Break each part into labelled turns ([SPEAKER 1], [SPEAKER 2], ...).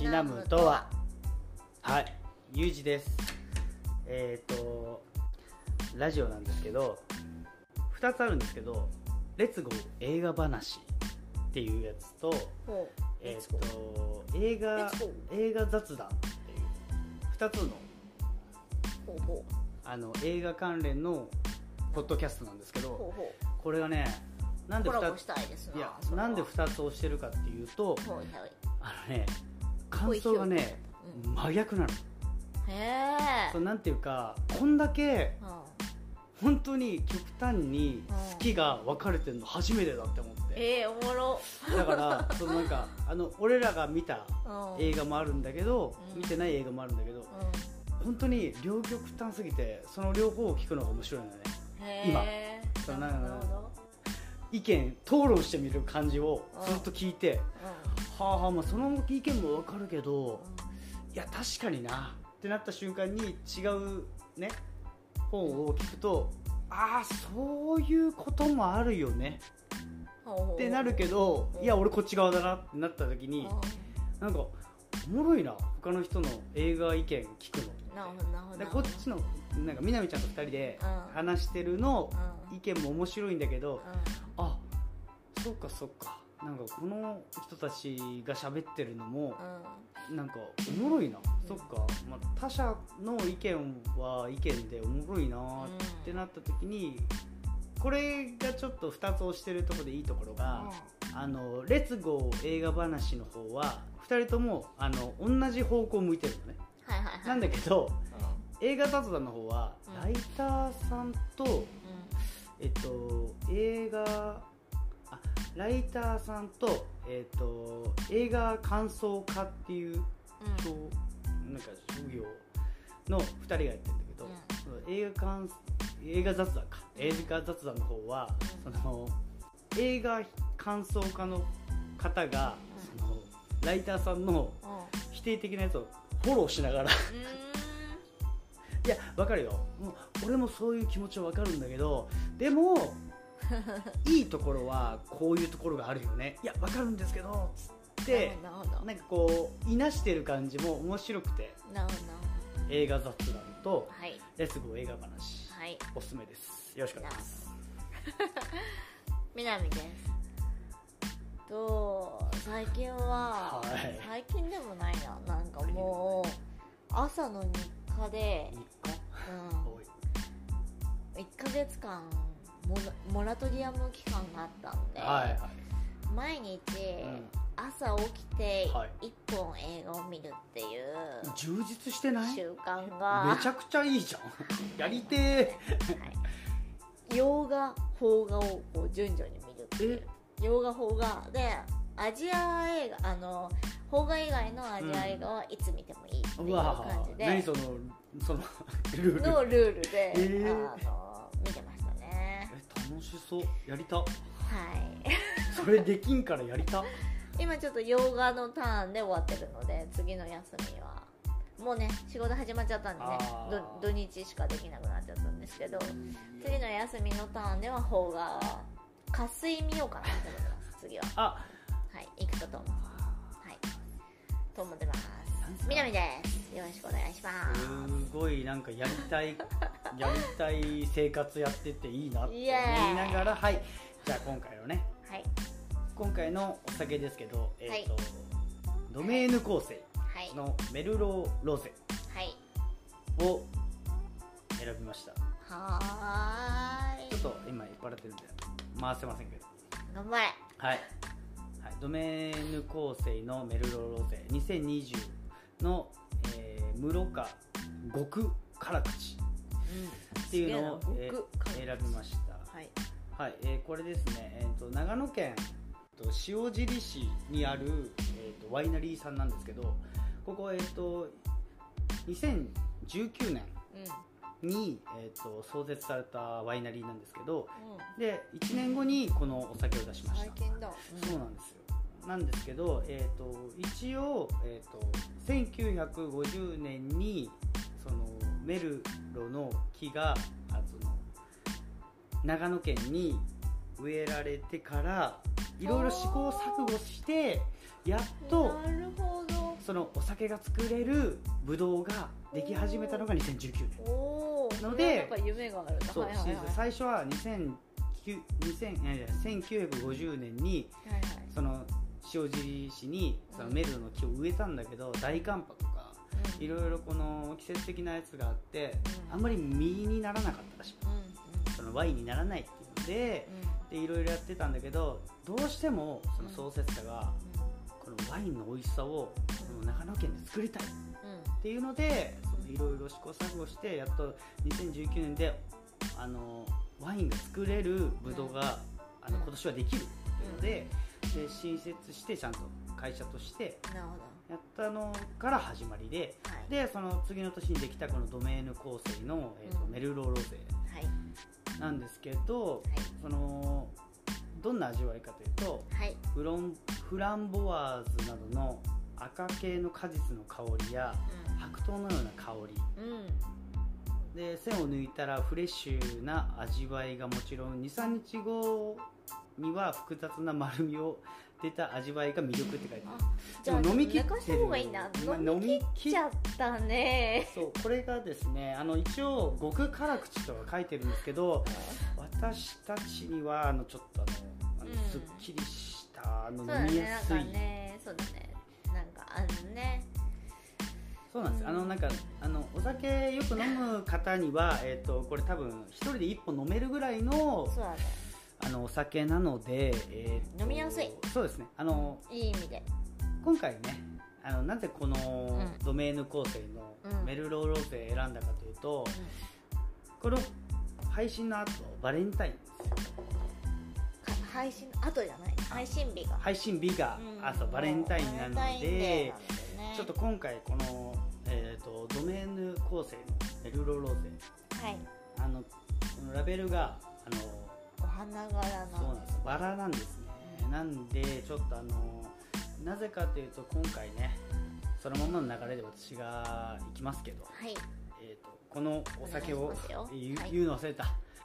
[SPEAKER 1] シナムとははいゆうじですえっ、とラジオなんですけど2つあるんですけど「レッツゴー映画話」っていうやつと,、えー、と映画映画雑談っていう2つのあの映画関連のポッドキャストなんですけどこれがねなんで2
[SPEAKER 2] うコラボしたい
[SPEAKER 1] やなんで2つ押してるかっていうとあのね感想がね
[SPEAKER 2] うん。
[SPEAKER 1] 真逆なの。
[SPEAKER 2] へえ
[SPEAKER 1] なんていうかこんだけ
[SPEAKER 2] うん。
[SPEAKER 1] 本当に極端に好きが分かれてるの初めてだって思って。
[SPEAKER 2] えー、おもろ。
[SPEAKER 1] だからそのなんか あの俺らが見た
[SPEAKER 2] うん。
[SPEAKER 1] 映画もあるんだけど
[SPEAKER 2] うん。
[SPEAKER 1] 見てない映画もあるんだけど
[SPEAKER 2] う
[SPEAKER 1] 本当に両極端すぎてその両方を聞くのが面白いのよね
[SPEAKER 2] ん
[SPEAKER 1] 今。そう
[SPEAKER 2] な
[SPEAKER 1] んか
[SPEAKER 2] ほど
[SPEAKER 1] 意見討論してみる感じをずっと聞いてはあはあまあその意見も分かるけどいや確かになってなった瞬間に違うね本を聞くとああそういうこともあるよね
[SPEAKER 2] っ
[SPEAKER 1] ってなるけど
[SPEAKER 2] うん
[SPEAKER 1] いや俺こっち側だなってなった時になんかおもろいな他の人の映画意見聞くの。
[SPEAKER 2] なるほどなるほど。
[SPEAKER 1] でこっちのなんかみなみちゃんと2人で
[SPEAKER 2] うん。
[SPEAKER 1] 話してるの
[SPEAKER 2] うん。
[SPEAKER 1] 意見も面白いんだけど
[SPEAKER 2] う
[SPEAKER 1] あそっかそっかなんかこの人たちが喋ってるのも
[SPEAKER 2] んうん。
[SPEAKER 1] なんかおもろいな、そっか、まあ、他者の意見は意見でおもろいなってなった時にこれがちょっと2つ押してるところでいいところが「あのレッツゴー映画話」の方は2人ともあの同じ方向向いてるのね。
[SPEAKER 2] はいはいはい。
[SPEAKER 1] なんだけど
[SPEAKER 2] う
[SPEAKER 1] 映画雑談の方は
[SPEAKER 2] うん。
[SPEAKER 1] ライターさんと、
[SPEAKER 2] ん。
[SPEAKER 1] えっと映画あライターさんと,、えっと映画感想家っていう
[SPEAKER 2] うん。
[SPEAKER 1] 人なんか職業の2人がやってるんだけど、
[SPEAKER 2] うん。
[SPEAKER 1] 映画感映画雑談か。映画雑談の方は、
[SPEAKER 2] うん。
[SPEAKER 1] その映画感想家の方が、
[SPEAKER 2] うん。
[SPEAKER 1] そのライターさんの否定的なやつをフォローしながら いやわかるよ。もう俺もそういう気持ちはわかるんだけどでも いいところはこういうところがあるよね。いやわかるんですけど。つって
[SPEAKER 2] なるほど。
[SPEAKER 1] なんかこういなしてる感じも面白くて。
[SPEAKER 2] なるほど。
[SPEAKER 1] 映画雑談と
[SPEAKER 2] はい。
[SPEAKER 1] レッツゴー映画話
[SPEAKER 2] はい。
[SPEAKER 1] おすすめです。よろしくお願いします。
[SPEAKER 2] みなみです。と最近は、
[SPEAKER 1] はい。
[SPEAKER 2] 最近でもないな。なんかもう朝の日課で、
[SPEAKER 1] 日
[SPEAKER 2] うん、
[SPEAKER 1] おい。
[SPEAKER 2] 1ヶ月間モラモラトリアム期間があったんで、
[SPEAKER 1] はいはい。
[SPEAKER 2] 毎日、
[SPEAKER 1] ん。
[SPEAKER 2] 朝起きて
[SPEAKER 1] はい。
[SPEAKER 2] 1本映画を見るっていう
[SPEAKER 1] 充実してない？
[SPEAKER 2] 習慣が
[SPEAKER 1] めちゃくちゃいいじゃん。やりてえ
[SPEAKER 2] はい、洋画邦画をこう順序に見るっていう。洋画邦画でアジア映画あの邦画以外のアジア映画はいつ見てもいいっていう感じで、
[SPEAKER 1] 何そのその ルール。
[SPEAKER 2] のルールで、
[SPEAKER 1] えー。
[SPEAKER 2] あの
[SPEAKER 1] 楽しそう。やりた。
[SPEAKER 2] はい。
[SPEAKER 1] それできんからやりた。
[SPEAKER 2] 今ちょっと洋画のターンで終わってるので次の休みはもうね仕事始まっちゃったんでね土日しかできなくなっちゃったんですけど次の休みのターンでは邦画渇水見ようかなと思ってます次は。
[SPEAKER 1] あ。
[SPEAKER 2] はい行くとと思うはい。と思ってます。みなみです。よろしくお願いします。
[SPEAKER 1] すごいなんかやりたいやりたい生活やってていいなって思いながらはい。じゃあ今回のね。
[SPEAKER 2] はい。
[SPEAKER 1] 今回のお酒ですけどえっ、
[SPEAKER 2] はい。
[SPEAKER 1] と、ドメーヌ構成
[SPEAKER 2] はい。
[SPEAKER 1] のメルローロゼ
[SPEAKER 2] はい。
[SPEAKER 1] を選びました。
[SPEAKER 2] はーい。
[SPEAKER 1] ちょっと今酔っ払ってるんで回せませんけど。
[SPEAKER 2] 頑張れ。
[SPEAKER 1] はい、はい、ドメーヌ構成のメルローロゼ。2020の、えー、室賀極辛口っていうのを、
[SPEAKER 2] え
[SPEAKER 1] 選びました。
[SPEAKER 2] はい。
[SPEAKER 1] はい、えーこれですね、えー、と長野県と塩尻市にある、えー、とワイナリーさんなんですけどここ、えー、と2019年
[SPEAKER 2] うん
[SPEAKER 1] に、えー、と創設されたワイナリーなんですけど
[SPEAKER 2] うん。
[SPEAKER 1] で1年後にこのお酒を出しました。
[SPEAKER 2] 最近だ。
[SPEAKER 1] そうなんですよ。なんですけど、えー、と一応、えー、と1950年にそのメルロの木があその長野県に植えられてからいろいろ試行錯誤してやっと
[SPEAKER 2] なるほど。
[SPEAKER 1] そのお酒が作れるブドウができ始めたのが2019年。
[SPEAKER 2] おお
[SPEAKER 1] のでそう、最初は2009 2000いやいや1950年に
[SPEAKER 2] はいはい。
[SPEAKER 1] その塩尻市にそのメルロの木を植えたんだけど大寒波いろいろこの季節的なやつがあって
[SPEAKER 2] うん。
[SPEAKER 1] あんまり実にならなかったらしい。そのワインにならないっていうのででいろいろやってたんだけどどうしてもその創設者がこのワインの美味しさをこの長野県で作りたい。っていうのでいろいろ試行錯誤してやっと2019年であのワインが作れるブドウがあの今年はできるっていうのでで新設してちゃんと会社として
[SPEAKER 2] うんなるほ
[SPEAKER 1] やったのから始まりで
[SPEAKER 2] どはい。
[SPEAKER 1] でその次の年にできたこのドメーヌ構成の、えーと
[SPEAKER 2] うん。
[SPEAKER 1] メルローロゼ
[SPEAKER 2] はい。
[SPEAKER 1] なんですけどそのどんな味わいかというと
[SPEAKER 2] はい。
[SPEAKER 1] フロンフランボワーズなどの赤系の果実の香りや白桃のような香り。
[SPEAKER 2] うん。うん
[SPEAKER 1] で線を抜いたらフレッシュな味わいがもちろん23日後には複雑な丸みを出た味わいが魅力って書いてある。
[SPEAKER 2] あじゃあ
[SPEAKER 1] 飲み切っ
[SPEAKER 2] した方がいいな。
[SPEAKER 1] 今
[SPEAKER 2] 飲み切っちゃったね。
[SPEAKER 1] そうこれがですねあの一応極辛口とか書いてるんですけど私たちにはあのちょっとあの
[SPEAKER 2] うん
[SPEAKER 1] すっきりしたあの飲みやすい。
[SPEAKER 2] ね。そうだね。なんかあのね。
[SPEAKER 1] そうなんです、
[SPEAKER 2] うん
[SPEAKER 1] あのなんかあのお酒よく飲む方には、えー、とこれ多分一人で一本飲めるぐらいの
[SPEAKER 2] そうだね。
[SPEAKER 1] あのお酒なので、えーと
[SPEAKER 2] 飲みやすい。
[SPEAKER 1] そうですね。あの
[SPEAKER 2] いい意味で。
[SPEAKER 1] 今回ねあのなぜこの
[SPEAKER 2] うん。
[SPEAKER 1] ドメーヌ構成の
[SPEAKER 2] うん。
[SPEAKER 1] メルローローゼ選んだかというと、この配信の後バレンタイン
[SPEAKER 2] 配信後じゃない？配信日が。
[SPEAKER 1] 配信日が
[SPEAKER 2] うん。
[SPEAKER 1] 朝バレンタインなので
[SPEAKER 2] なのでね。
[SPEAKER 1] ちょっと今回この、えー、とドメーヌ構成のメルローローゼ
[SPEAKER 2] はい。
[SPEAKER 1] あのこのラベルがあの
[SPEAKER 2] お花柄の
[SPEAKER 1] そうなんですバラなんですね。なんでちょっとあのなぜかというと今回ねそのままの流れで私が行きますけど、
[SPEAKER 2] はい。
[SPEAKER 1] えー、とこのお酒を言う,、の忘れた。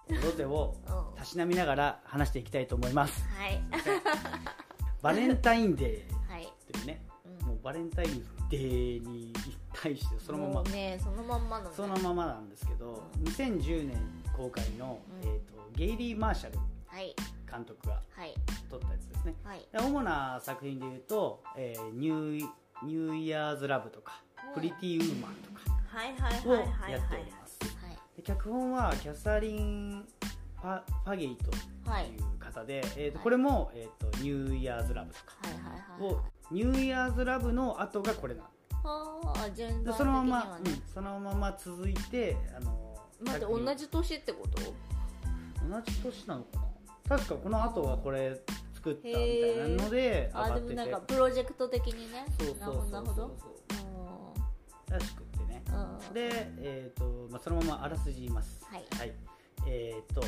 [SPEAKER 1] ロゼを
[SPEAKER 2] うん。は
[SPEAKER 1] たしなみながら話していきたいと思います。
[SPEAKER 2] い。
[SPEAKER 1] バレンタインデ
[SPEAKER 2] はい
[SPEAKER 1] ーというね
[SPEAKER 2] うん
[SPEAKER 1] もうバレンタインデーに対してそのまま。
[SPEAKER 2] ねそのまんまのね
[SPEAKER 1] そのままなんですけど2010年公開の、
[SPEAKER 2] うん。
[SPEAKER 1] えー、とゲイリー・マーシャル
[SPEAKER 2] はい。
[SPEAKER 1] 監督が
[SPEAKER 2] はい。
[SPEAKER 1] 撮ったやつですね。
[SPEAKER 2] はい。
[SPEAKER 1] で主な作品でいうと、えーニューニューイヤーズ・ラブとか、
[SPEAKER 2] うん。
[SPEAKER 1] プリティ・ウーマンとか
[SPEAKER 2] はいはい
[SPEAKER 1] を
[SPEAKER 2] はいはい。
[SPEAKER 1] やっております、脚本はキャサリン・ファゲイト
[SPEAKER 2] はい
[SPEAKER 1] という方で、えーとこれも、えーと「ニューイヤーズ・ラブ」とか
[SPEAKER 2] はいはいはい。
[SPEAKER 1] をニューイヤーズ・ラブの後がこれなの
[SPEAKER 2] はあ順番
[SPEAKER 1] で
[SPEAKER 2] 的
[SPEAKER 1] そのまま、うんそのまま続いてあの
[SPEAKER 2] 待って同じ年ってこと？
[SPEAKER 1] 同じ年なのかな？確かこの後はこれ作ったみたいなので上
[SPEAKER 2] あでも
[SPEAKER 1] がってて。
[SPEAKER 2] なんかプロジェクト的にね。
[SPEAKER 1] そうそうそう
[SPEAKER 2] なるほどなる
[SPEAKER 1] そう
[SPEAKER 2] ほ
[SPEAKER 1] らしくってね。で、えーとまあ、そのままあらすじ言います。
[SPEAKER 2] はい。
[SPEAKER 1] えっ、と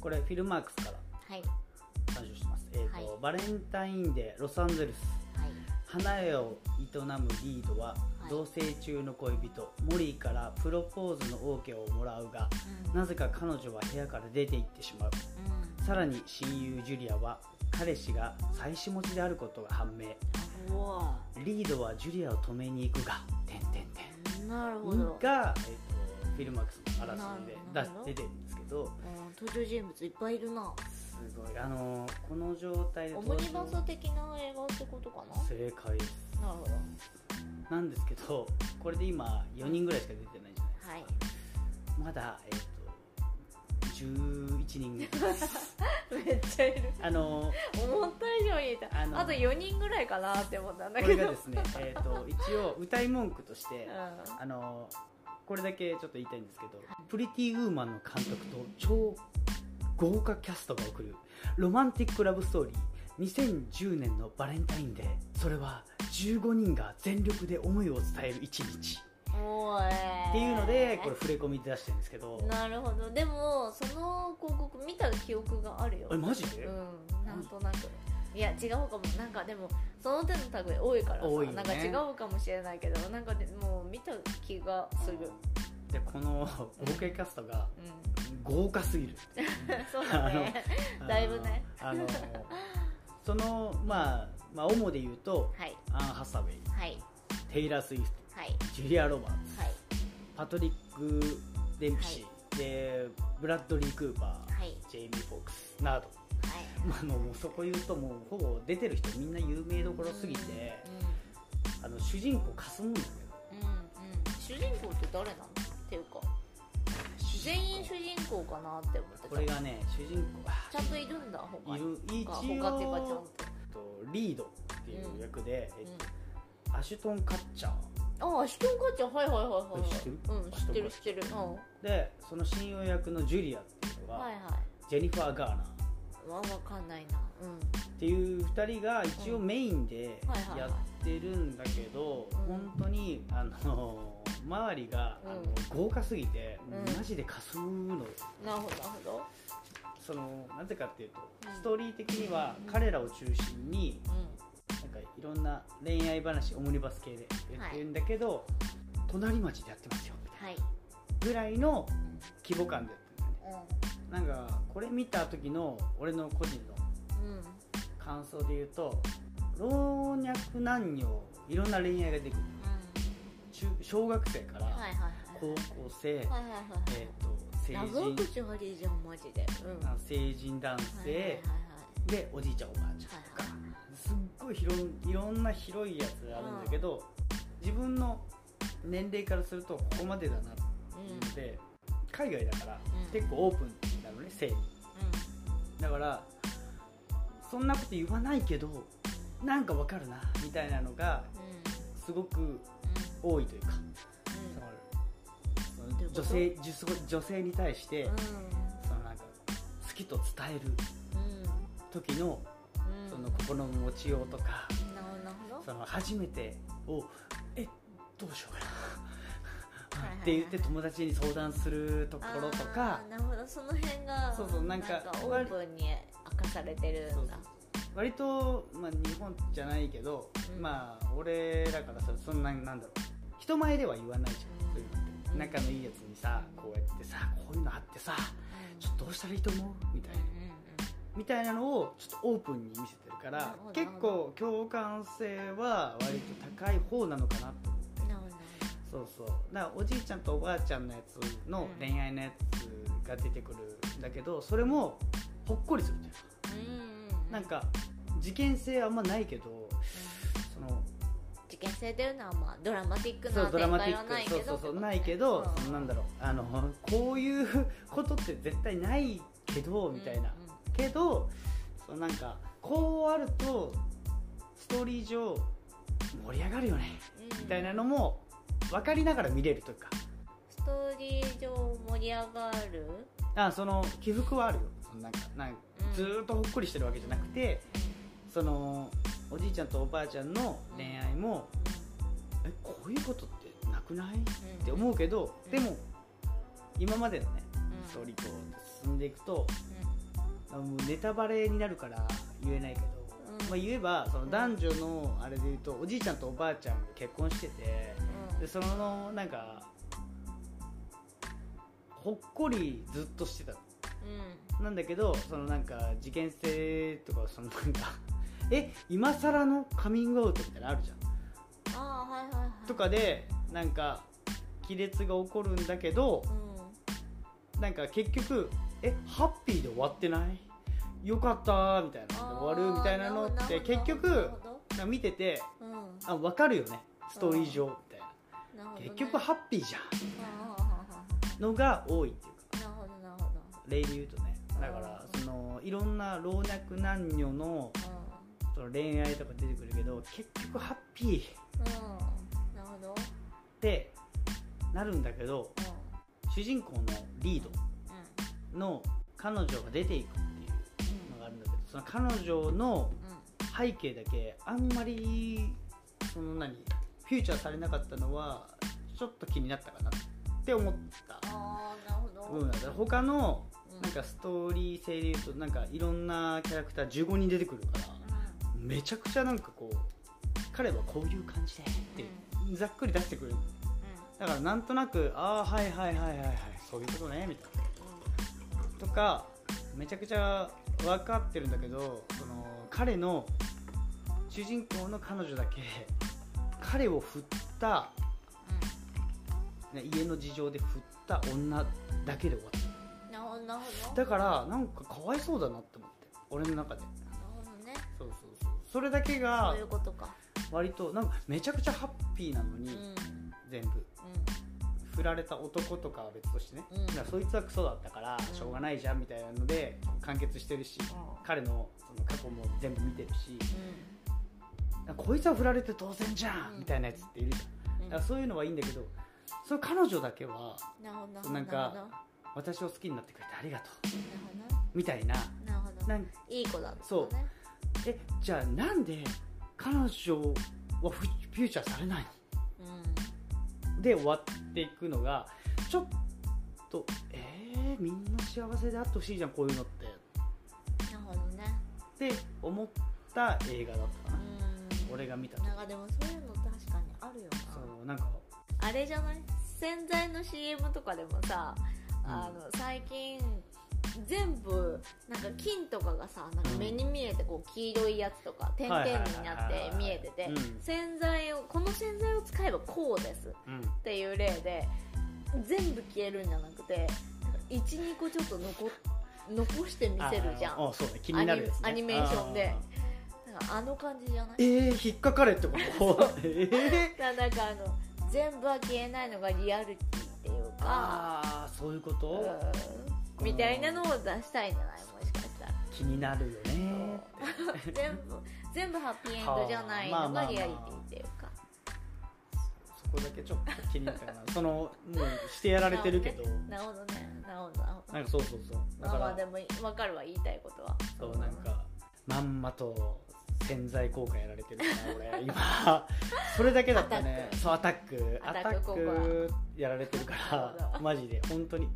[SPEAKER 1] これフィルマークスから
[SPEAKER 2] はい。
[SPEAKER 1] 参照してます、えーと
[SPEAKER 2] はい。
[SPEAKER 1] バレンタインデーロサンゼルス。
[SPEAKER 2] はい。
[SPEAKER 1] 花屋を営むリードは、
[SPEAKER 2] はい
[SPEAKER 1] 同棲中の恋人モリーからプロポーズの OK をもらうが
[SPEAKER 2] うん。
[SPEAKER 1] なぜか彼女は部屋から出て行ってしまう。
[SPEAKER 2] うん。
[SPEAKER 1] さらに親友ジュリアは彼氏が妻子持ちであることが判明。リードはジュリアを止めに行くが点々点
[SPEAKER 2] なるほど。
[SPEAKER 1] が、えー、とフィルマークスのあらすじで出出てるんですけど。
[SPEAKER 2] うん登場人物いっぱいいるな。
[SPEAKER 1] すごい。あのーこの状態で
[SPEAKER 2] オムニバス的な映画ってことかな？
[SPEAKER 1] 正解です。
[SPEAKER 2] なるほど
[SPEAKER 1] なんですけどこれで今4人ぐらいしか出てないじゃないですか、
[SPEAKER 2] はい。
[SPEAKER 1] まだ、えー、と11人
[SPEAKER 2] めっちゃいる。
[SPEAKER 1] あのー
[SPEAKER 2] 思った以上にいた。
[SPEAKER 1] あ
[SPEAKER 2] と4人ぐらいかなって思ったんだ
[SPEAKER 1] こ
[SPEAKER 2] けど。
[SPEAKER 1] れがですね、えー、と一応歌い文句として、
[SPEAKER 2] うん。
[SPEAKER 1] あのこれだけちょっと言いたいんですけど、プリティウーマンの監督と超豪華キャストが送るロマンティックラブストーリー2010年のバレンタインデー。それは15人が全力で思いを伝える一日。
[SPEAKER 2] おー
[SPEAKER 1] っていうのでこれ触れ込みで出してるんですけど。
[SPEAKER 2] なるほど。でもその広告見た記憶があるよ。
[SPEAKER 1] えマジで？
[SPEAKER 2] うん。なんとなく。いや違うかも。なんかでもその手の類多いからさ、
[SPEAKER 1] 多いよね。
[SPEAKER 2] なんか違うかもしれないけどなんかでもう見た気がする。
[SPEAKER 1] でこの合計キャストが
[SPEAKER 2] うん。
[SPEAKER 1] 豪華すぎる。
[SPEAKER 2] そうだね。だいぶね。
[SPEAKER 1] あのそのまあまあ主で言うと
[SPEAKER 2] はい。
[SPEAKER 1] アン・ハサウェイ
[SPEAKER 2] はい。
[SPEAKER 1] テイラー・スウィフト
[SPEAKER 2] はい。
[SPEAKER 1] ジュリア・ロバーツ
[SPEAKER 2] はい。
[SPEAKER 1] パトリック・デンプシー、でブラッドリー・クーパー、
[SPEAKER 2] はい。
[SPEAKER 1] ジェイミー・フォークスなど、
[SPEAKER 2] はい。
[SPEAKER 1] まあ、あのもうそこ言うともうほぼ出てる人みんな有名どころすぎて、あの主人公かすむんだけど。
[SPEAKER 2] うんうん。うん主人公って誰なの？っていうか。全員主人公かなって思ってた。
[SPEAKER 1] これがね主人公
[SPEAKER 2] ちゃんといるんだ他に。
[SPEAKER 1] いる。一
[SPEAKER 2] 他っていうかちゃん
[SPEAKER 1] 応
[SPEAKER 2] と
[SPEAKER 1] とリードっていう役で、えっ
[SPEAKER 2] うん
[SPEAKER 1] とアシュトン・カッチャー。
[SPEAKER 2] ああシトンカッチャー？はいはいはいはい
[SPEAKER 1] 知ってる？
[SPEAKER 2] うん知ってる知ってる。
[SPEAKER 1] でその親友役のジュリアっていうのが、
[SPEAKER 2] いはい。
[SPEAKER 1] ジェニファー・ガーナー。
[SPEAKER 2] わわかんないな。うん。
[SPEAKER 1] っていう2人が一応メインで
[SPEAKER 2] はいはいはい。
[SPEAKER 1] やってるんだけど、
[SPEAKER 2] うん。
[SPEAKER 1] 本当にあの周りが、あの豪華すぎて、
[SPEAKER 2] うん。
[SPEAKER 1] マジでかすむの。よ
[SPEAKER 2] なるほどなるほど
[SPEAKER 1] そのなぜかっていうと
[SPEAKER 2] うん。
[SPEAKER 1] ストーリー的には
[SPEAKER 2] うん。
[SPEAKER 1] 彼らを中心に
[SPEAKER 2] う
[SPEAKER 1] なんかいろんな恋愛話オムニバス系で言ってるんだけど、隣町でやってますよみたいな。ぐらいの規模感でやってるんだよね。
[SPEAKER 2] う
[SPEAKER 1] なんかこれ見た時の俺の個人の感想で言うと老若男女いろんな恋愛が出てくる中小学生から高校生、えー、と成
[SPEAKER 2] 長
[SPEAKER 1] 人
[SPEAKER 2] 口悪いじゃんマジで。うん。
[SPEAKER 1] あ成人男性、
[SPEAKER 2] はいはいはい
[SPEAKER 1] でおじいちゃんおばあちゃんとか、
[SPEAKER 2] はい
[SPEAKER 1] すっごい広いいろんな広いやつがあるんだけど、自分の年齢からするとここまでだなっていうので、海外だから
[SPEAKER 2] うん。
[SPEAKER 1] 結構オープンなのね性にだからそんなこと言わないけどなんかわかるなみたいなのが
[SPEAKER 2] うん。
[SPEAKER 1] すごく多いというか、女性女女性に対して、
[SPEAKER 2] うん。うん
[SPEAKER 1] そのなんか好きと伝える
[SPEAKER 2] うん。
[SPEAKER 1] 時の
[SPEAKER 2] うん。
[SPEAKER 1] その心の持ちようとか、
[SPEAKER 2] なる
[SPEAKER 1] その初めてをえどうしようかな。って言って友達に相談するところとか
[SPEAKER 2] なるほど。その辺が
[SPEAKER 1] そうそうなんか
[SPEAKER 2] オープンに明かされてるんだ。
[SPEAKER 1] 割と、まあ、日本じゃないけど、
[SPEAKER 2] うん。
[SPEAKER 1] まあ俺らからそんななんだろう。人前では言わないじゃん、そういうのって。
[SPEAKER 2] うん
[SPEAKER 1] 仲のいいやつにさこうやってさこういうのあってさちょっとどうしたらいいと思う？みたいな。みたいなのをちょっとオープンに見せてるから結構共感性は割と高い方なのかなと思って。そうそう。だからおじいちゃんとおばあちゃんのやつの恋愛のやつが出てくるんだけどそれもほっこりするという
[SPEAKER 2] んうん。
[SPEAKER 1] なんか事件性あんまないけど
[SPEAKER 2] 事件性というのはまあドラマティックな展開
[SPEAKER 1] ドラマティッ
[SPEAKER 2] はないけど。
[SPEAKER 1] クそうそうそうないけど、
[SPEAKER 2] うん。
[SPEAKER 1] そのなんだろうあのこういうことって絶対ないけどみたいな、けどそのなんかこうあるとストーリー上盛り上がるよねみたいなのも分かりながら見れるというか。
[SPEAKER 2] ストーリー上盛り上がる？
[SPEAKER 1] あその起伏はあるよ。なんかなん。ずーっとほっこりしてるわけじゃなくてそのおじいちゃんとおばあちゃんの恋愛も、えこういうことってなくない？って思うけど、
[SPEAKER 2] うん。
[SPEAKER 1] でも今までのね
[SPEAKER 2] うん。
[SPEAKER 1] ストーリーこう進んでいくとあもうネタバレになるから言えないけど、
[SPEAKER 2] うん。
[SPEAKER 1] まあ、言えばその男女のあれで言うとおじいちゃんとおばあちゃんが結婚しててでそのなんかほっこりずっとしてたの。なんだけどそのなんか事件性とかそのなんかえ今更のカミングアウトみたいなのあるじゃん
[SPEAKER 2] ああはいはいはい。
[SPEAKER 1] とかでなんか亀裂が起こるんだけど
[SPEAKER 2] うん。
[SPEAKER 1] なんか結局えハッピーで終わってない？よかったみたいな。終わるみたいなのって結局なんか見ててあ分かるよね。ストーリー上みたいな。結局ハッピーじゃん。のが多いっていうか。
[SPEAKER 2] なるほどなるほど。
[SPEAKER 1] 例で言うとね。だからそのいろんな老若男女のその恋愛とか出てくるけど結局ハッピー。っ
[SPEAKER 2] うん。うんなるほど。
[SPEAKER 1] てなるんだけど主人公のリードの彼女が出ていくっていうのがあるんだけどその彼女の背景だけあんまりその何フューチャーされなかったのはちょっと気になったかなって思った。
[SPEAKER 2] ああなるほど。
[SPEAKER 1] 部分だった他の
[SPEAKER 2] うん。
[SPEAKER 1] なんかストーリー性で言うとなんかいろんなキャラクター15人出てくるからめちゃくちゃなんかこう彼はこういう感じでってざっくり出してくる。だからなんとなくああはいはいはいはいはいそういうことねみたいな。とかめちゃくちゃ分かってるんだけどその彼の主人公の彼女だけ彼を振った、ね、家の事情で振った女だけで終わった
[SPEAKER 2] ど。
[SPEAKER 1] だからなんかかわいそうだなって思って俺の中でそれだけが
[SPEAKER 2] そういうことか。
[SPEAKER 1] 割となんかめちゃくちゃハッピーなのに、
[SPEAKER 2] うん。うん。
[SPEAKER 1] 全部振られた男とかは別としてね、
[SPEAKER 2] うん。
[SPEAKER 1] だそいつはクソだったから
[SPEAKER 2] うん。
[SPEAKER 1] しょうがないじゃんみたいなので完結してるし、彼のその過去も全部見てるし、こいつは振られて当然じゃん、
[SPEAKER 2] うん。
[SPEAKER 1] みたいなやつっているじゃん。
[SPEAKER 2] うん。
[SPEAKER 1] だからそういうのはいいんだけどその彼女だけは
[SPEAKER 2] な
[SPEAKER 1] んか私を好きになってくれてありがとう。みたいな。
[SPEAKER 2] ど。ないい子だったね。
[SPEAKER 1] そうえじゃあなんで彼女はフフューチャーされないの？
[SPEAKER 2] うん。
[SPEAKER 1] で終わっていくのがちょっとえー、みんな幸せであってほしいじゃんこういうのって。
[SPEAKER 2] なるほどね。
[SPEAKER 1] って思った映画だったかな、
[SPEAKER 2] うん。
[SPEAKER 1] 俺が見た時。
[SPEAKER 2] なんかでもそういうの確かにあるよな。
[SPEAKER 1] そうなんか。
[SPEAKER 2] あれじゃない？洗剤の CM とかでもさ、
[SPEAKER 1] うん。
[SPEAKER 2] あの最近全部なんか菌とかがさなんか目に見えてこう黄色いやつとか点々になって見えてて
[SPEAKER 1] うん。
[SPEAKER 2] 洗剤をこの洗剤を使えばこうです。
[SPEAKER 1] うん。
[SPEAKER 2] っていう例で全部消えるんじゃなくて12個ちょっと残残してみせるじゃん。
[SPEAKER 1] ああそうね。気になるやつ、ね、
[SPEAKER 2] アニメーションで。あの感じじゃない？
[SPEAKER 1] えー、引っかかれってこと？えー、
[SPEAKER 2] だなんかあの全部は消えないのがリアリティっていうか。
[SPEAKER 1] ああそういうこと、
[SPEAKER 2] うんみたいなのを出したいんじゃない？もしかしたら。
[SPEAKER 1] 気になるよね。
[SPEAKER 2] 全部全部ハッピーエンドじゃないのがリアリティっていうか。
[SPEAKER 1] そこだけちょっと気になったかなそのもうしてやられてるけど。
[SPEAKER 2] なるほどね。なるほどなるほど。
[SPEAKER 1] なんかそうそうそう。だから
[SPEAKER 2] まあまあでも分かるわ言いたいことは。
[SPEAKER 1] そうなんかまんまと潜在効果やられてるから俺今。それだけだったね。そうアタック。
[SPEAKER 2] アタ
[SPEAKER 1] ッ
[SPEAKER 2] ック
[SPEAKER 1] やられてるから。マジで本当に。バ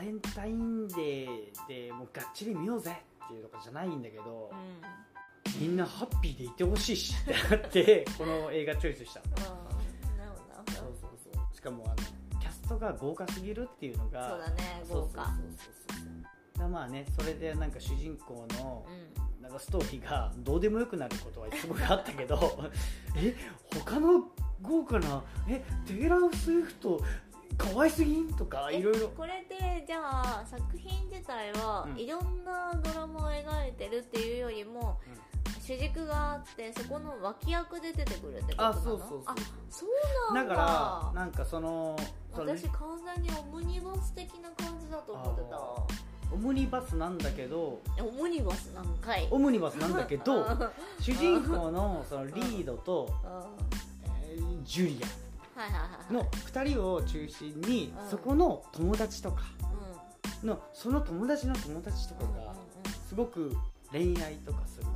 [SPEAKER 1] レンタインデーでもうがっちり見ようぜっていうとかじゃないんだけど
[SPEAKER 2] う、ん。
[SPEAKER 1] みんなハッピーでいてほしいしってなって この映画チョイスした
[SPEAKER 2] うん。なるほど
[SPEAKER 1] そうそうそうしかもあのキャストが豪華すぎるっていうのが
[SPEAKER 2] そうだね豪華。
[SPEAKER 1] そうそうそうそうまあねそれでなんか主人公の
[SPEAKER 2] うん。
[SPEAKER 1] なんかストーリーがどうでもよくなることはすごいあったけど え他の豪華なえテイラー・スウィフト可愛すぎ？んとか
[SPEAKER 2] え
[SPEAKER 1] いろいろ。
[SPEAKER 2] これでじゃあ作品自体は
[SPEAKER 1] うん。
[SPEAKER 2] いろんなドラマを描いてるっていうよりも、主軸があってそこの脇役で出てくるってことなの？
[SPEAKER 1] あそうそうそう
[SPEAKER 2] あそうなんだ。
[SPEAKER 1] だからなんかその
[SPEAKER 2] 私完全にオムニバス的な感じだと思ってた。わ
[SPEAKER 1] オムニバスなんだけど
[SPEAKER 2] えオムニバスなんかい
[SPEAKER 1] オムニバスなんだけど
[SPEAKER 2] うん。うん
[SPEAKER 1] 主人公のそのリードと、ジュリアの2人を中心に
[SPEAKER 2] うん。
[SPEAKER 1] そこの友達とか
[SPEAKER 2] うん。
[SPEAKER 1] のその友達の友達とかがすごく恋愛とかする。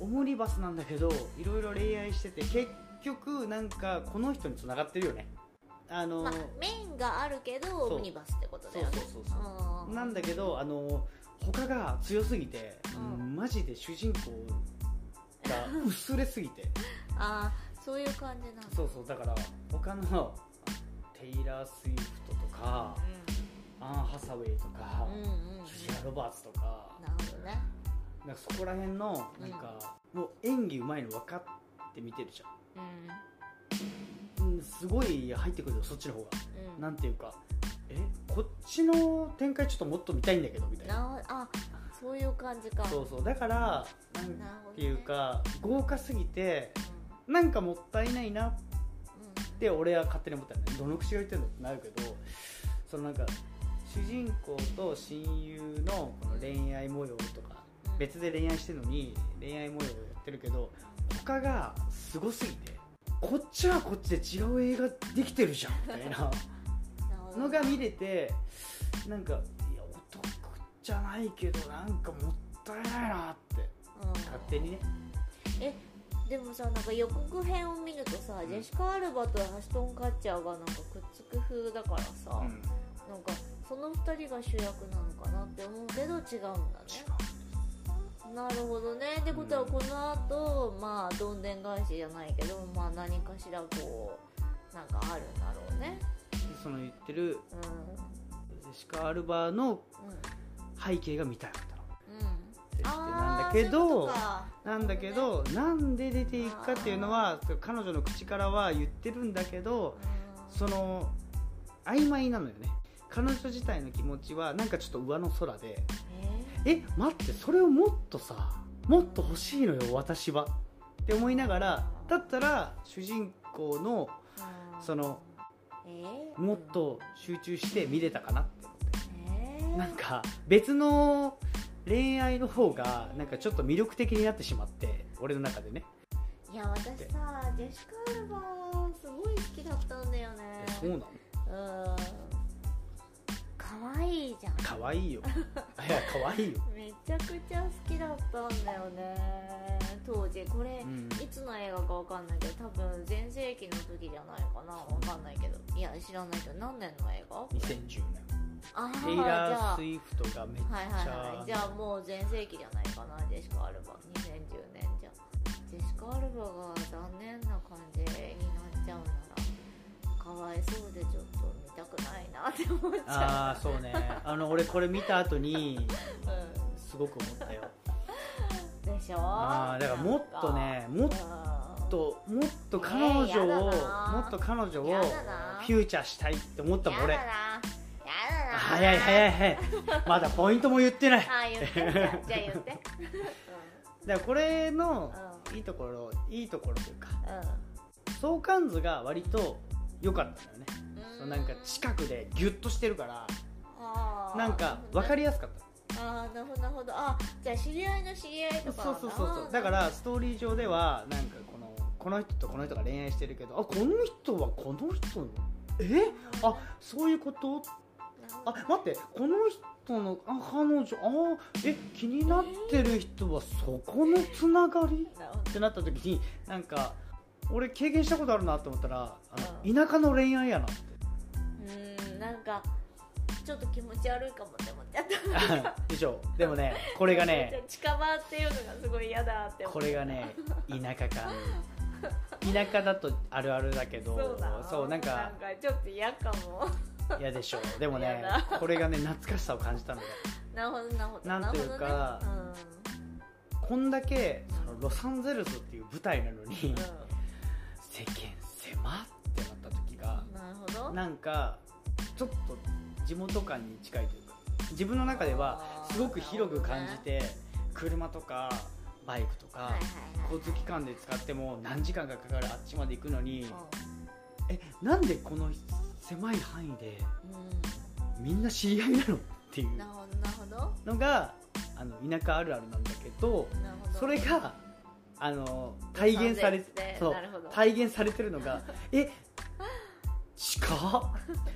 [SPEAKER 1] オムニバスなんだけどいろいろ恋愛してて結局なんかこの人に繋がってるよね。あの、
[SPEAKER 2] うんまあメインがあるけどオムニバスってことだよね。
[SPEAKER 1] そうそうそうそう。
[SPEAKER 2] うん。
[SPEAKER 1] なんだけどあの他が強すぎて、
[SPEAKER 2] うん。
[SPEAKER 1] マジで主人公が薄れすぎて。
[SPEAKER 2] ああそういう感じなんだ。
[SPEAKER 1] そうそうだから他のテイラー・スウィフトとかアン・ハサウェイとか、
[SPEAKER 2] うんうん。
[SPEAKER 1] ュリア・ロバーツとか
[SPEAKER 2] なるほどね。
[SPEAKER 1] なんかそこら辺のなんか、もう演技うまいの分かって見てるじ
[SPEAKER 2] うん
[SPEAKER 1] ゃん、うん、すごい入ってくるよそっちの方が。
[SPEAKER 2] うん。
[SPEAKER 1] なんていうかえこっちの展開ちょっともっと見たいんだけどみたいな。
[SPEAKER 2] あそういう感じか。
[SPEAKER 1] そうそう。だからなんていうか豪華すぎてなんかもったいないなって俺は勝手に思ったんだよどの口が言ってんのってなるけどそのなんか主人公と親友のこの恋愛模様とか
[SPEAKER 2] うん
[SPEAKER 1] 別で恋愛してるのに恋愛模様をやってるけど他がすごすぎてこっちはこっちで違う映画できてるじゃんみたいな のが見れてなんかいやお得じゃないけどなんかもったいないなって。
[SPEAKER 2] うん。
[SPEAKER 1] 勝手にね
[SPEAKER 2] でもさなんか予告編を見るとさ、ジェシカ・アルバとアシュトン・カッチャーがなんかくっつく風だからさ、
[SPEAKER 1] うん。
[SPEAKER 2] なんかその2人が主役なのかなって思うけど違うんだね。なるほどね。ってことはこの後、まあどんでん返しじゃないけどまあ何かしらこうなんかあるんだろうね。
[SPEAKER 1] でその言ってる
[SPEAKER 2] う
[SPEAKER 1] ジェシカ・アルバの
[SPEAKER 2] んうん。
[SPEAKER 1] 背景が見たかったの
[SPEAKER 2] うん
[SPEAKER 1] 設定なんだけどなんだけどなんで出ていくかっていうのは彼女の口からは言ってるんだけどその曖昧なのよね。彼女自体の気持ちはなんかちょっと上の空でえ待ってそれをもっとさもっと欲しいのよ私は。って思いながらだったら主人公のそのもっと集中して見れたかなって思って。なんか別の恋愛の方がなんかちょっと魅力的になってしまって俺の中でね。
[SPEAKER 2] いや私さジェシカ・アルバすごい好きだったんだよね。
[SPEAKER 1] そうなの？
[SPEAKER 2] うん。可愛いじゃん。
[SPEAKER 1] 可愛いよ。いや可愛いよ。
[SPEAKER 2] めちゃくちゃ好きだったんだよね。当時。これ、うん、いつの映画かわかんないけど多分全盛期の時じゃないかな。わかんないけど。いや知らないけど。何年の映画
[SPEAKER 1] ?2010 年テイラー・スイフトがめっちゃ、はいはい
[SPEAKER 2] はい、じゃあもう全盛期じゃないかな。ジェシカ・アルバ2010年じゃジェシカ・アルバが残念な感じ。になっちゃうなら。かわいそうでちょっと見たくないなって思っちゃう。あ
[SPEAKER 1] あそうね。あの俺これ見た後に、すごく思ったよ
[SPEAKER 2] でしょ？
[SPEAKER 1] あだからもっとねもっともっと彼女を、えー、もっと彼女をフューチャーしたいって思ったもん俺早い早い早い。まだポイントも言ってない。
[SPEAKER 2] あ言ってじゃあ言って、うん、だか
[SPEAKER 1] らこれのいいところ、いいところというか、うん、相関図が割と良かったんだよね、うん、なんか近くでギュッとしてるからなんか分かりやすかった。
[SPEAKER 2] ああなるほどなるほど。あじゃあ知り合いの知り合いとか
[SPEAKER 1] そうそうそうそう。だからストーリー上ではなんかこのこの人とこの人が恋愛してるけどあこの人はこの人え？あそういうこと？あ待ってこの人のあ彼女あえ気になってる人はそこのつながり？ってなった時になんか俺経験したことあるなと思ったらあの、田舎の恋愛やなって。
[SPEAKER 2] うんなんかちょっと気持ち悪いかもって思っちゃった。
[SPEAKER 1] でしょ？でもねこれがね
[SPEAKER 2] 近場っていうのがすごい嫌だって
[SPEAKER 1] これがね田舎感田舎だとあるあるだけどそうなんかなん
[SPEAKER 2] かちょっと嫌かも
[SPEAKER 1] 嫌でしょう。でもねこれがね懐かしさを感じたので
[SPEAKER 2] なるほどなるほど。
[SPEAKER 1] なんというか、ね。うん、こんだけそのロサンゼルスっていう舞台なのに、うん、世間狭ってなった時が
[SPEAKER 2] なるほど。
[SPEAKER 1] なんかちょっと地元感に近いというか自分の中ではすごく広く感じて、ね、車とかバイクとか、交通機関で使っても何時間かかかるあっちまで行くのに、えなんでこの狭い範囲で、みんな知り合いなのっていう。のがあの田舎あるあるなんだけどそれがあの体現されそう体現されてるのが え近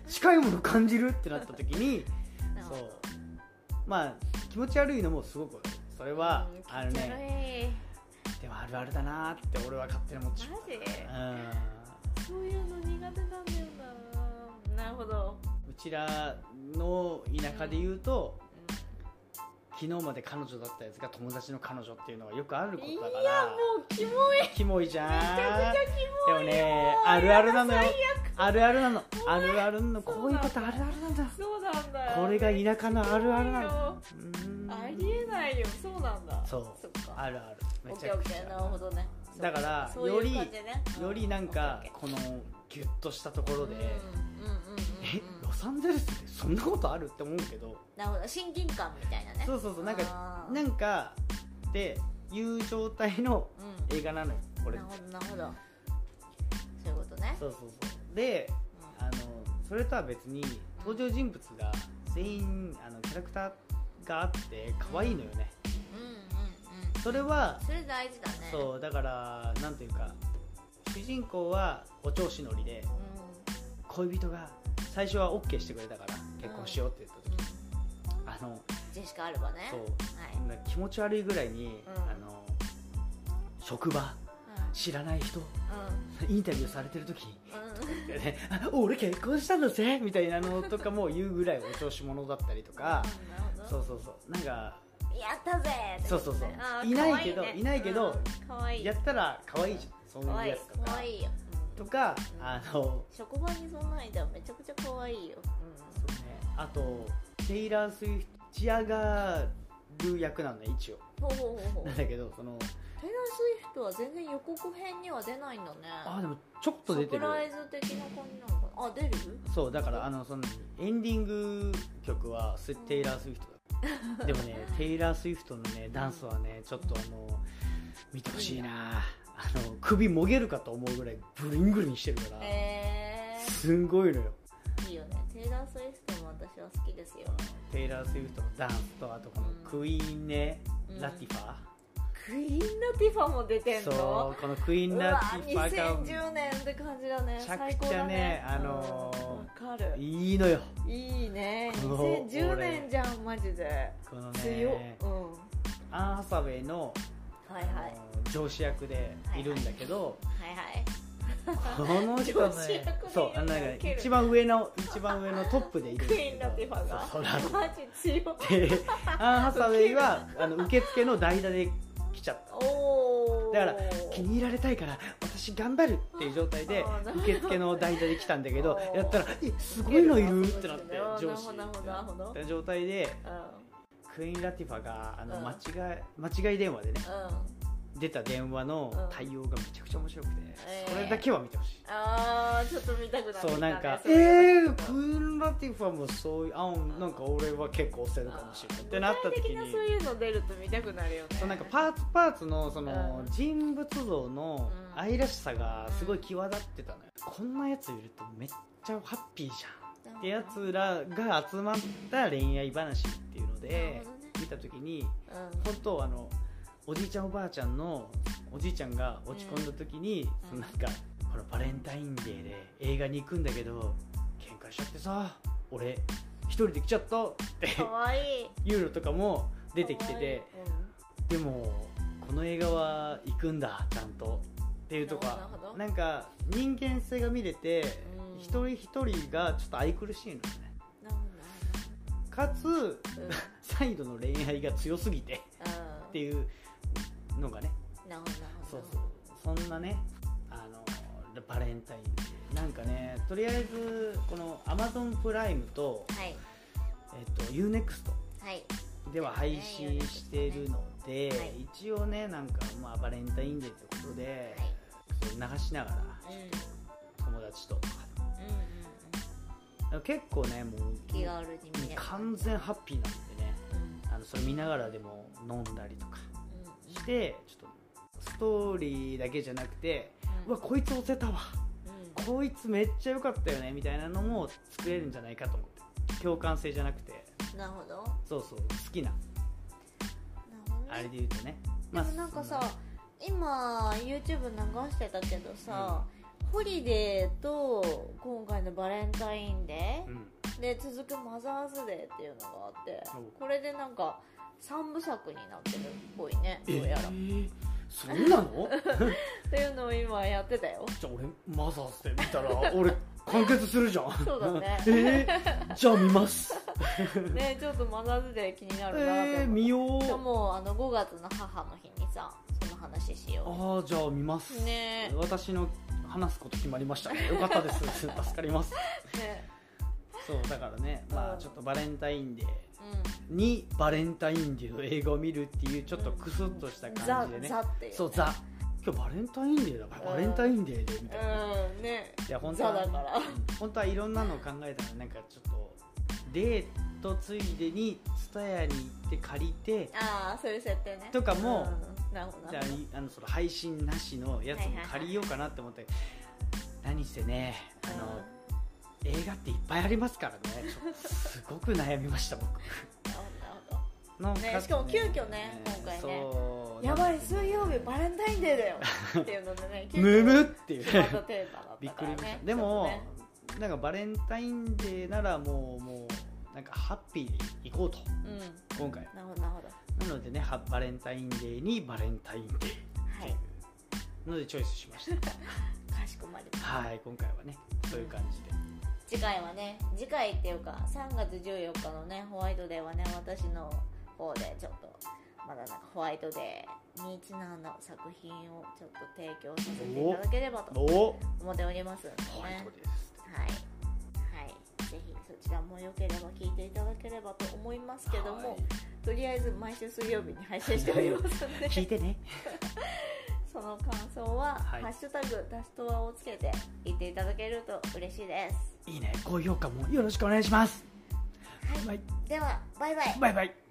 [SPEAKER 1] 近いもの感じる？ってなった時に そう。まあ気持ち悪いのもすごくそれはあのねでもあるあるだなって俺は勝手に思ってしまう
[SPEAKER 2] うん。そういうの苦手なんだよななるほど。
[SPEAKER 1] うちらの田舎で言うと、昨日まで彼女だったやつが友達の彼女っていうのはよくあることだから。い
[SPEAKER 2] やもうキモい。
[SPEAKER 1] キモいじゃん。めちゃ
[SPEAKER 2] くちゃキモ
[SPEAKER 1] い。でもねあるあるなのよ。あるあるなの。あるあるの。こういうことあるあるなんだ。
[SPEAKER 2] そうなんだ。
[SPEAKER 1] これが田舎のあるあるなの。あ
[SPEAKER 2] りえないよ。そうなんだ。
[SPEAKER 1] そう。あるある。
[SPEAKER 2] めちゃくちゃ。なるほどね。
[SPEAKER 1] だからよりよりなんかこのギュッとしたところで、えロサンゼルスってそんなことあるって思うけど。
[SPEAKER 2] なるほど親近感みたいなね。
[SPEAKER 1] そうそうそうなんかなんかっていう状態の映画なのよ、うん、これ
[SPEAKER 2] なるほどなるほど。そういうことね。
[SPEAKER 1] そうそうそう。で、うん、あのそれとは別に登場人物が全員あのキャラクターがあって可愛いのよね、うん、うんうんうん。それは
[SPEAKER 2] それ大事だね。
[SPEAKER 1] そうだからなんというか主人公はお調子乗りで、恋人が最初は OK してくれたから結婚しようって言った時、あの
[SPEAKER 2] ジェシカ・アルバね。
[SPEAKER 1] そう、はい、気持ち悪いぐらいに、あの職場、知らない人、インタビューされてる時、うん。ね、俺結婚したのぜみたいなのとかも言うぐらいお調子者だったりとか、そうそうそう。なんか
[SPEAKER 2] やったぜ
[SPEAKER 1] そうそうそう。いないけどいないけどやったら可愛いじゃんそういうやつとか
[SPEAKER 2] いよ。
[SPEAKER 1] とか、あの
[SPEAKER 2] 職場にそんなんいたらめちゃくちゃ可愛いよ、うん、
[SPEAKER 1] そうね。あとテイラー・スウィフトチアガーる役なんだよ一応。
[SPEAKER 2] ほうほうほう
[SPEAKER 1] なんだけどその
[SPEAKER 2] テイラー・スウィフトは全然予告編には出ないんだね。
[SPEAKER 1] あでもちょっと出てる。
[SPEAKER 2] サプライズ的な感じなのかな。あ出る？
[SPEAKER 1] そうだからあのそのエンディング曲はテイラー・スウィフトだ。でもねテイラー・スウィフトのねダンスはねちょっとあの見てほしいなあの首もげるかと思うぐらいブリングリンしてるから、
[SPEAKER 2] え
[SPEAKER 1] すんごいのよ。
[SPEAKER 2] ー、いいよね。テイラー・スウィフトも私は好きですよ。
[SPEAKER 1] テイラー・スウィフトのダンスとあとこのクイーンね、
[SPEAKER 2] うん。
[SPEAKER 1] ラティファ、
[SPEAKER 2] クイーン・ラティファも出てんの？
[SPEAKER 1] そうこのクイーン・
[SPEAKER 2] うわ
[SPEAKER 1] ラティファが
[SPEAKER 2] 2010年って感じだね。
[SPEAKER 1] めちゃくちゃね
[SPEAKER 2] ね。
[SPEAKER 1] あのー
[SPEAKER 2] うん。わかる。
[SPEAKER 1] いいのよ。
[SPEAKER 2] いいね。
[SPEAKER 1] この
[SPEAKER 2] 2010年じゃんマジで。
[SPEAKER 1] この
[SPEAKER 2] 強っ。
[SPEAKER 1] ね
[SPEAKER 2] うん。
[SPEAKER 1] アン・ハサウェイの
[SPEAKER 2] はいはい。
[SPEAKER 1] 上司役でいるんだけど、
[SPEAKER 2] はいはい。
[SPEAKER 1] この人
[SPEAKER 2] 上司
[SPEAKER 1] ね
[SPEAKER 2] 役で
[SPEAKER 1] そうあのなんか一番上の一番上のトップでいる
[SPEAKER 2] クイーン・ラティファが
[SPEAKER 1] そうそう。ラティフ
[SPEAKER 2] マジ強い。
[SPEAKER 1] でアン・ハサウェイはあの受付の代打で来ちゃった。だから気に入られたいから私頑張るっていう状態で受付の代打で来たんだけどやったら「えすごいのいる?」ってなって上司
[SPEAKER 2] なるほどなるほど
[SPEAKER 1] って状態でクイーン・ラティファがあの
[SPEAKER 2] うん。
[SPEAKER 1] 間違い間違い電話でね出た電話の対応がめちゃくちゃ面白くて
[SPEAKER 2] えー
[SPEAKER 1] それだけは見てほしい。
[SPEAKER 2] あーちょっと見たくなってきた。ね
[SPEAKER 1] そうなんか「
[SPEAKER 2] それ
[SPEAKER 1] えー、クイーン・ラティファもそういうあなんか俺は結構押せるかもしれない」ってなった時
[SPEAKER 2] 具体的な
[SPEAKER 1] に
[SPEAKER 2] そういうの出ると見たくなるよね。
[SPEAKER 1] そうなんかパーツパーツのその
[SPEAKER 2] うん。
[SPEAKER 1] 人物像の
[SPEAKER 2] うん。
[SPEAKER 1] 愛らしさがすごい際立ってたのよ、こんなやついるとめっちゃハッピーじゃん。ってやつらが集まった恋愛話っていうで見た時に
[SPEAKER 2] うん。
[SPEAKER 1] 本当あのおじいちゃんおばあちゃんのおじいちゃんが落ち込んだ時に、
[SPEAKER 2] うん
[SPEAKER 1] そのなんかこのバレンタインデーで映画に行くんだけど喧嘩しちゃってさ俺一人で来ちゃったって
[SPEAKER 2] かわいい。
[SPEAKER 1] いうのとかも出てきててでもこの映画は行くんだちゃんと。っていうとか
[SPEAKER 2] な
[SPEAKER 1] んか人間性が見れて
[SPEAKER 2] うん。
[SPEAKER 1] 一人一人がちょっと愛くるしいのよねかつ
[SPEAKER 2] うん。
[SPEAKER 1] サイドの恋愛が強すぎてっていうのがね。
[SPEAKER 2] うんなるほど。
[SPEAKER 1] そう
[SPEAKER 2] ど
[SPEAKER 1] そう。そんなねあのバレンタインデーなんかねとりあえずこの Amazon プライムと,、
[SPEAKER 2] はい。
[SPEAKER 1] えっと UNEXT
[SPEAKER 2] はい。
[SPEAKER 1] では配信してるので、
[SPEAKER 2] はい。
[SPEAKER 1] 一応ねなんか、まあ、バレンタインデーってことで、そう流しながら
[SPEAKER 2] うん。
[SPEAKER 1] 友達と結構ねもう
[SPEAKER 2] 気軽に見れる。
[SPEAKER 1] 完全ハッピーなんでね。
[SPEAKER 2] うん。
[SPEAKER 1] あのそれ見ながらでも飲んだりとか
[SPEAKER 2] うん。
[SPEAKER 1] してちょっとストーリーだけじゃなくて
[SPEAKER 2] うん。
[SPEAKER 1] うわこいつ押せたわ。
[SPEAKER 2] うん。
[SPEAKER 1] こいつめっちゃ良かったよねみたいなのも作れるんじゃないかと思って。共感性じゃなくて。
[SPEAKER 2] なるほど。
[SPEAKER 1] そうそう好きな。
[SPEAKER 2] ね。
[SPEAKER 1] あれで言うとね。
[SPEAKER 2] でもなんかさ、今 YouTube 流してたけどさ、ホリデーと今回のバレンタインデ
[SPEAKER 1] そん。な
[SPEAKER 2] ーで続くマザーズデーっていうのがあって
[SPEAKER 1] お
[SPEAKER 2] これでなんか3部作になってるっぽいねど
[SPEAKER 1] うん、
[SPEAKER 2] うやら、
[SPEAKER 1] えー、そうなの？
[SPEAKER 2] っていうのを今やってたよ。
[SPEAKER 1] じゃあ俺マザーズで見たら俺完結するじゃん。
[SPEAKER 2] そうだね。
[SPEAKER 1] えー、じゃあ見ます。
[SPEAKER 2] ねちょっとマザーズデー気になるな
[SPEAKER 1] えー、見よう。
[SPEAKER 2] しかもあの5月の母の日にさその話しよ
[SPEAKER 1] ああじゃあ見ます。
[SPEAKER 2] うね。
[SPEAKER 1] 私の話すこと決まりましたね。よかったです。助かります。
[SPEAKER 2] ね。
[SPEAKER 1] そうだからねま
[SPEAKER 2] うん。
[SPEAKER 1] あちょっとバレンタインデー
[SPEAKER 2] う
[SPEAKER 1] にバレンタインデーの映画を見るっていうちょっとクスッとした感じでね、
[SPEAKER 2] ザっていう、ね、
[SPEAKER 1] そうザ。今日バレンタインデーだから
[SPEAKER 2] うん。
[SPEAKER 1] バレンタインデーでみたいな、
[SPEAKER 2] うん。ね。
[SPEAKER 1] いや本当は本当はいろんなのを考えたらなんかちょっとデートついでに蔦屋に行って借りて
[SPEAKER 2] ああそういう設定ね。
[SPEAKER 1] とかも
[SPEAKER 2] うんなるほど
[SPEAKER 1] じゃあいあのその配信なしのやつも借りようかなって思って、何せねあの、映画っていっぱいありますからね。すごく悩みました僕。
[SPEAKER 2] なるほど
[SPEAKER 1] の
[SPEAKER 2] ねしかも急遽ね今回ね。
[SPEAKER 1] そう。
[SPEAKER 2] やばい水曜日バレンタインデーだよっていうのでね急
[SPEAKER 1] む
[SPEAKER 2] 遽
[SPEAKER 1] むっていう。
[SPEAKER 2] テーマだ
[SPEAKER 1] び
[SPEAKER 2] ったね。
[SPEAKER 1] っくりしました。でも、なんかバレンタインデーならもうもうなんかハッピーで行こうと。
[SPEAKER 2] っとね
[SPEAKER 1] 今回。
[SPEAKER 2] うんなるほどなるほど
[SPEAKER 1] なのでねはバレンタインデーにバレンタインデー
[SPEAKER 2] はい。
[SPEAKER 1] のでチョイスしました。
[SPEAKER 2] かしこまりました。
[SPEAKER 1] はい今回はねそういう感じで。
[SPEAKER 2] 次回はね次回っていうか3月14日のねホワイトデーはね私の方でちょっとまだなんかホワイトデーにちなんだ作品をちょっと提供させていただければと
[SPEAKER 1] お
[SPEAKER 2] 思っておりますのでね。
[SPEAKER 1] ホワイトです
[SPEAKER 2] はい。はい。ぜひそちらもよければ聞いていただければと思いますけども、
[SPEAKER 1] はい
[SPEAKER 2] とりあえず毎週水曜日に配信しておりますので。
[SPEAKER 1] 聞いてね。
[SPEAKER 2] その感想は「
[SPEAKER 1] はい。
[SPEAKER 2] ハッシュタグダストワ」をつけて言っていただけると嬉しいです。
[SPEAKER 1] いいね。高評価もよろしくお願いします。
[SPEAKER 2] はい。
[SPEAKER 1] はい
[SPEAKER 2] ではバイバイ。
[SPEAKER 1] バイバイ